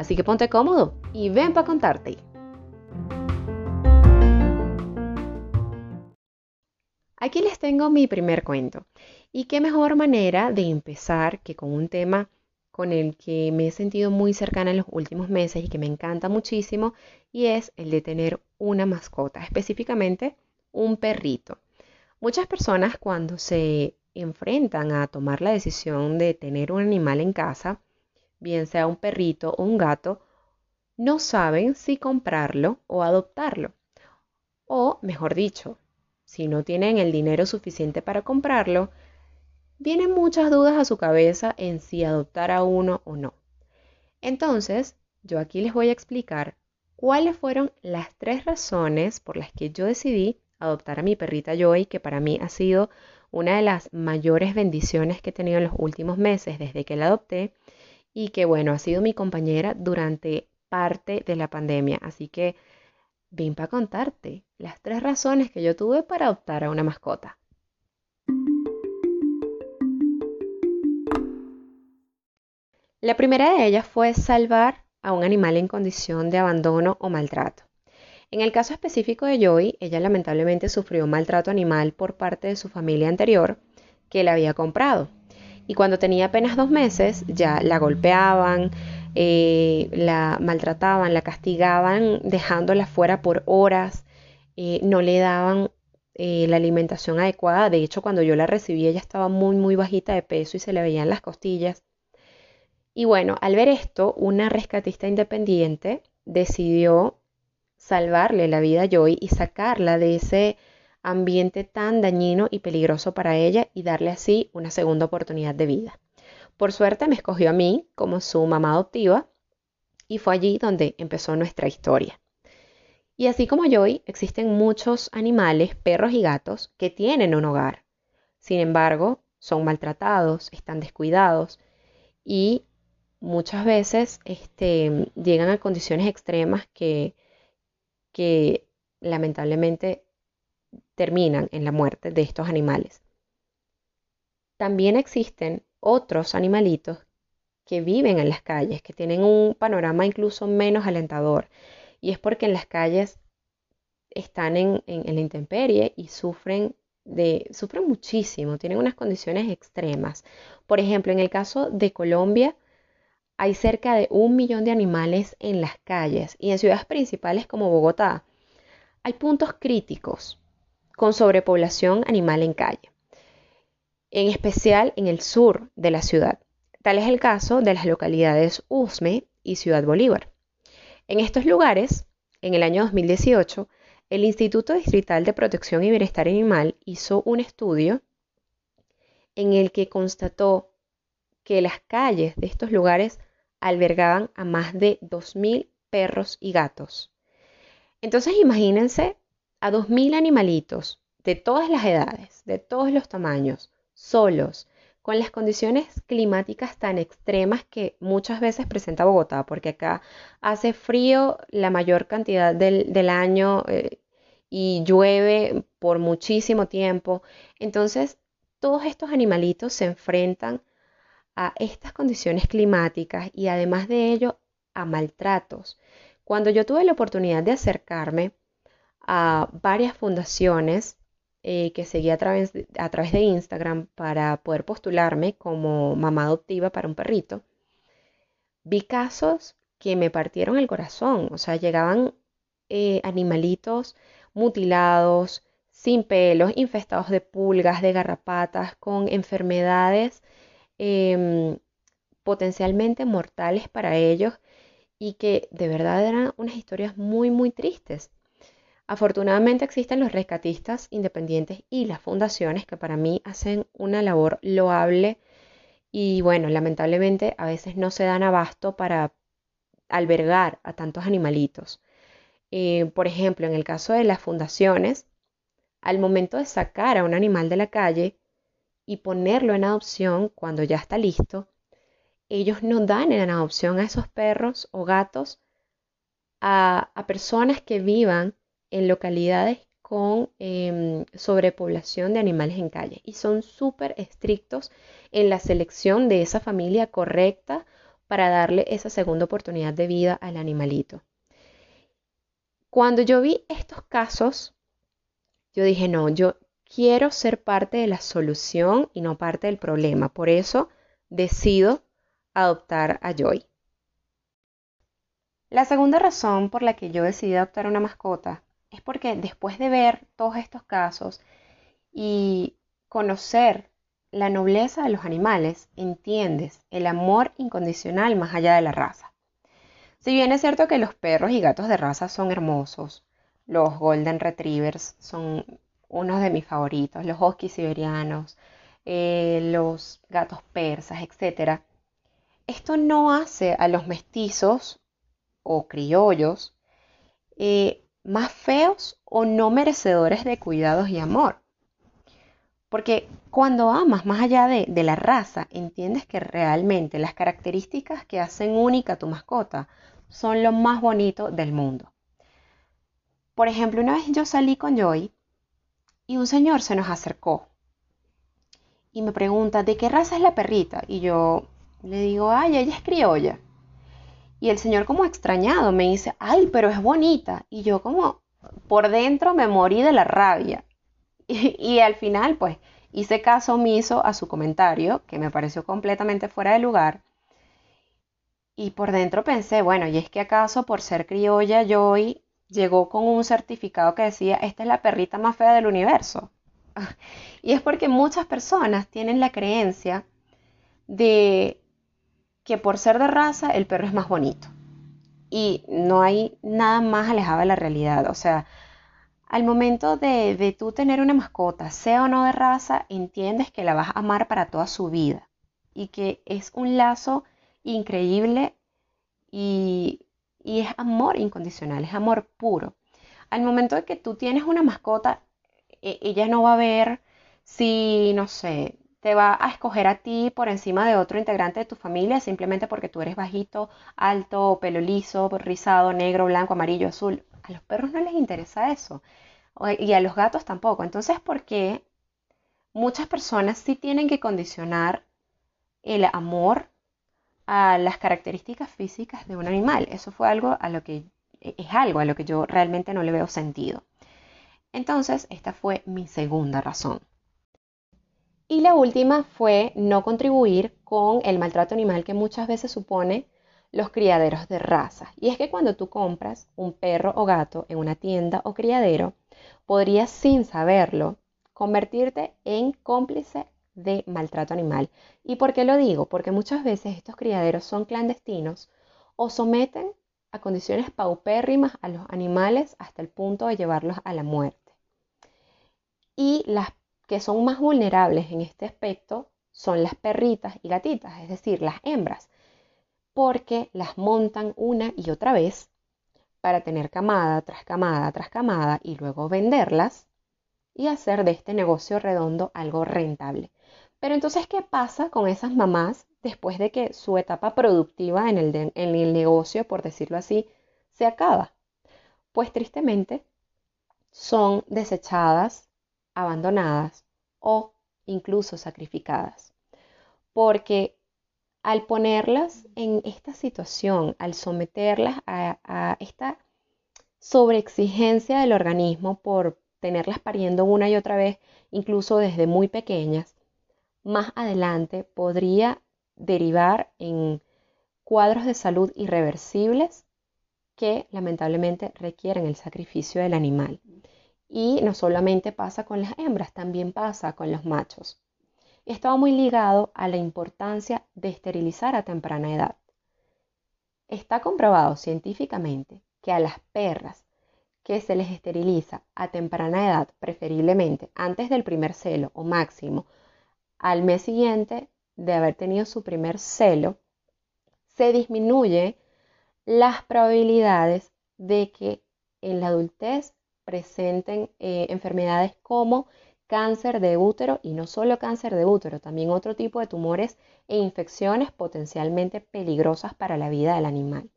Así que ponte cómodo y ven para contarte. Aquí les tengo mi primer cuento. Y qué mejor manera de empezar que con un tema con el que me he sentido muy cercana en los últimos meses y que me encanta muchísimo, y es el de tener una mascota, específicamente un perrito. Muchas personas cuando se enfrentan a tomar la decisión de tener un animal en casa, bien sea un perrito o un gato, no saben si comprarlo o adoptarlo. O, mejor dicho, si no tienen el dinero suficiente para comprarlo, vienen muchas dudas a su cabeza en si adoptar a uno o no. Entonces, yo aquí les voy a explicar cuáles fueron las tres razones por las que yo decidí adoptar a mi perrita Joy, que para mí ha sido una de las mayores bendiciones que he tenido en los últimos meses desde que la adopté y que bueno, ha sido mi compañera durante parte de la pandemia. Así que Vim para contarte las tres razones que yo tuve para adoptar a una mascota. La primera de ellas fue salvar a un animal en condición de abandono o maltrato. En el caso específico de Joy, ella lamentablemente sufrió maltrato animal por parte de su familia anterior que la había comprado. Y cuando tenía apenas dos meses ya la golpeaban, eh, la maltrataban, la castigaban dejándola fuera por horas, eh, no le daban eh, la alimentación adecuada. De hecho, cuando yo la recibí, ella estaba muy, muy bajita de peso y se le veían las costillas. Y bueno, al ver esto, una rescatista independiente decidió salvarle la vida a Joy y sacarla de ese ambiente tan dañino y peligroso para ella y darle así una segunda oportunidad de vida. Por suerte me escogió a mí como su mamá adoptiva y fue allí donde empezó nuestra historia. Y así como Joy, existen muchos animales, perros y gatos, que tienen un hogar. Sin embargo, son maltratados, están descuidados y muchas veces este, llegan a condiciones extremas que, que lamentablemente terminan en la muerte de estos animales. También existen otros animalitos que viven en las calles, que tienen un panorama incluso menos alentador. Y es porque en las calles están en, la intemperie y sufren de, sufren muchísimo, tienen unas condiciones extremas. Por ejemplo, en el caso de Colombia, hay cerca de un millón de animales en las calles y en ciudades principales como Bogotá hay puntos críticos con sobrepoblación animal en calle en especial en el sur de la ciudad. Tal es el caso de las localidades Usme y Ciudad Bolívar. En estos lugares, en el año 2018, el Instituto Distrital de Protección y Bienestar Animal hizo un estudio en el que constató que las calles de estos lugares albergaban a más de 2.000 perros y gatos. Entonces imagínense a 2.000 animalitos de todas las edades, de todos los tamaños, solos, con las condiciones climáticas tan extremas que muchas veces presenta Bogotá, porque acá hace frío la mayor cantidad del, año eh, y llueve por muchísimo tiempo. Entonces, todos estos animalitos se enfrentan a estas condiciones climáticas y además de ello a maltratos. Cuando yo tuve la oportunidad de acercarme a varias fundaciones eh, que seguí a través, de, a través de Instagram para poder postularme como mamá adoptiva para un perrito, vi casos que me partieron el corazón. O sea, llegaban eh, animalitos mutilados, sin pelos, infestados de pulgas, de garrapatas, con enfermedades em, potencialmente mortales para ellos y que de verdad eran unas historias muy, muy tristes. Afortunadamente existen los rescatistas independientes y las fundaciones que para mí hacen una labor loable y bueno, lamentablemente a veces no se dan abasto para albergar a tantos animalitos. Eh, por ejemplo, en el caso de las fundaciones, al momento de sacar a un animal de la calle y ponerlo en adopción cuando ya está listo, ellos no dan en adopción a esos perros o gatos a, personas que vivan en localidades con em, sobrepoblación de animales en calle y son súper estrictos en la selección de esa familia correcta para darle esa segunda oportunidad de vida al animalito. Cuando yo vi estos casos, yo dije, no, yo quiero ser parte de la solución y no parte del problema. Por eso decido adoptar a Joy. La segunda razón por la que yo decidí adoptar una mascota es porque después de ver todos estos casos y conocer la nobleza de los animales, entiendes el amor incondicional más allá de la raza. Si bien es cierto que los perros y gatos de raza son hermosos, los Golden Retrievers son unos de mis favoritos, los Huskies siberianos, eh, los gatos persas, etc. Esto no hace a los mestizos o criollos eh, más feos o no merecedores de cuidados y amor. Porque cuando amas más allá de, la raza, entiendes que realmente las características que hacen única tu mascota son lo más bonito del mundo. Por ejemplo, una vez yo salí con Joy y un señor se nos acercó y me pregunta, ¿de qué raza es la perrita? Y yo le digo, ay, ella es criolla. Y el señor como extrañado me dice, ay, pero es bonita. Y yo como por dentro me morí de la rabia. Y, al final, pues, hice caso omiso a su comentario, que me pareció completamente fuera de lugar. Y por dentro pensé, bueno, ¿y es que acaso por ser criolla Joy llegó con un certificado que decía, esta es la perrita más fea del universo. Y es porque muchas personas tienen la creencia de que por ser de raza el perro es más bonito. Y no hay nada más alejado de la realidad. O sea, al momento de, de tú tener una mascota, sea o no de raza, entiendes que la vas a amar para toda su vida. Y que es un lazo increíble y y es amor incondicional, es amor puro. Al momento de que tú tienes una mascota, e, ella no va a ver si, no sé, te va a escoger a ti por encima de otro integrante de tu familia simplemente porque tú eres bajito, alto, pelo liso, rizado, negro, blanco, amarillo, azul. A los perros no les interesa eso. Y a los gatos tampoco. Entonces, ¿por qué muchas personas sí tienen que condicionar el amor a las características físicas de un animal. Eso fue algo a lo que es algo a lo que yo realmente no le veo sentido. Entonces, esta fue mi segunda razón. Y la última fue no contribuir con el maltrato animal que muchas veces supone los criaderos de raza. Y es que cuando tú compras un perro o gato en una tienda o criadero, podrías sin saberlo convertirte en cómplice de maltrato animal. ¿Y por qué lo digo? Porque muchas veces estos criaderos son clandestinos o someten a condiciones paupérrimas a los animales hasta el punto de llevarlos a la muerte. Y las que son más vulnerables en este aspecto son las perritas y gatitas, es decir, las hembras, porque las montan una y otra vez para tener camada tras camada tras camada y luego venderlas y hacer de este negocio redondo algo rentable. Pero entonces, ¿qué pasa con esas mamás después de que su etapa productiva en el, en el negocio, por decirlo así, se acaba? Pues tristemente son desechadas, abandonadas o incluso sacrificadas. Porque al ponerlas en esta situación, al someterlas a, esta sobreexigencia del organismo por tenerlas pariendo una y otra vez, incluso desde muy pequeñas, más adelante podría derivar en cuadros de salud irreversibles que lamentablemente requieren el sacrificio del animal. Y no solamente pasa con las hembras, también pasa con los machos. Esto va muy ligado a la importancia de esterilizar a temprana edad. Está comprobado científicamente que a las perras que se les esteriliza a temprana edad, preferiblemente antes del primer celo o máximo al mes siguiente de haber tenido su primer celo, se disminuye las probabilidades de que en la adultez presenten eh, enfermedades como cáncer de útero y no solo cáncer de útero, también otro tipo de tumores e infecciones potencialmente peligrosas para la vida del animal.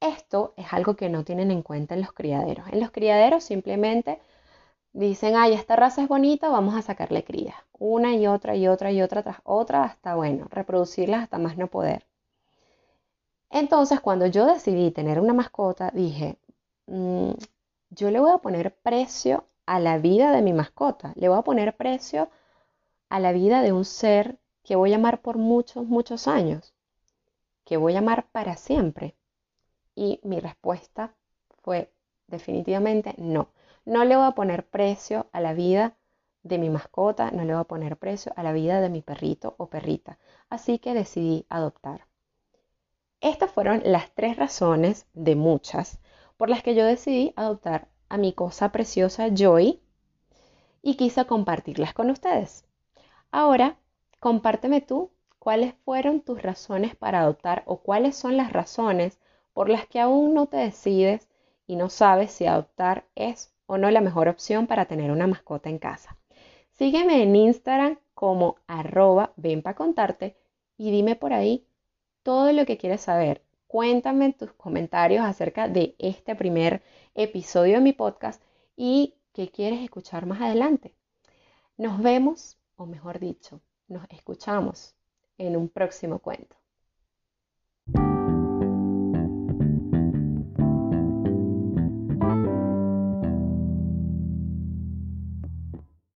Esto es algo que no tienen en cuenta en los criaderos. En los criaderos simplemente dicen, ay, esta raza es bonita, vamos a sacarle crías. Una y otra y otra y otra tras otra hasta, bueno, reproducirlas hasta más no poder. Entonces, cuando yo decidí tener una mascota, dije, mm, yo le voy a poner precio a la vida de mi mascota, le voy a poner precio a la vida de un ser que voy a amar por muchos, muchos años, que voy a amar para siempre. Y mi respuesta fue definitivamente no. No le voy a poner precio a la vida de mi mascota, no le voy a poner precio a la vida de mi perrito o perrita. Así que decidí adoptar. Estas fueron las tres razones de muchas por las que yo decidí adoptar a mi cosa preciosa Joy y quise compartirlas con ustedes. Ahora, compárteme tú cuáles fueron tus razones para adoptar o cuáles son las razones por las que aún no te decides y no sabes si adoptar es o no la mejor opción para tener una mascota en casa. Sígueme en Instagram como arroba ven contarte y dime por ahí todo lo que quieres saber Cuéntame tus comentarios acerca de este primer episodio de mi podcast y qué quieres escuchar más adelante. Nos vemos, o mejor dicho, nos escuchamos en un próximo cuento.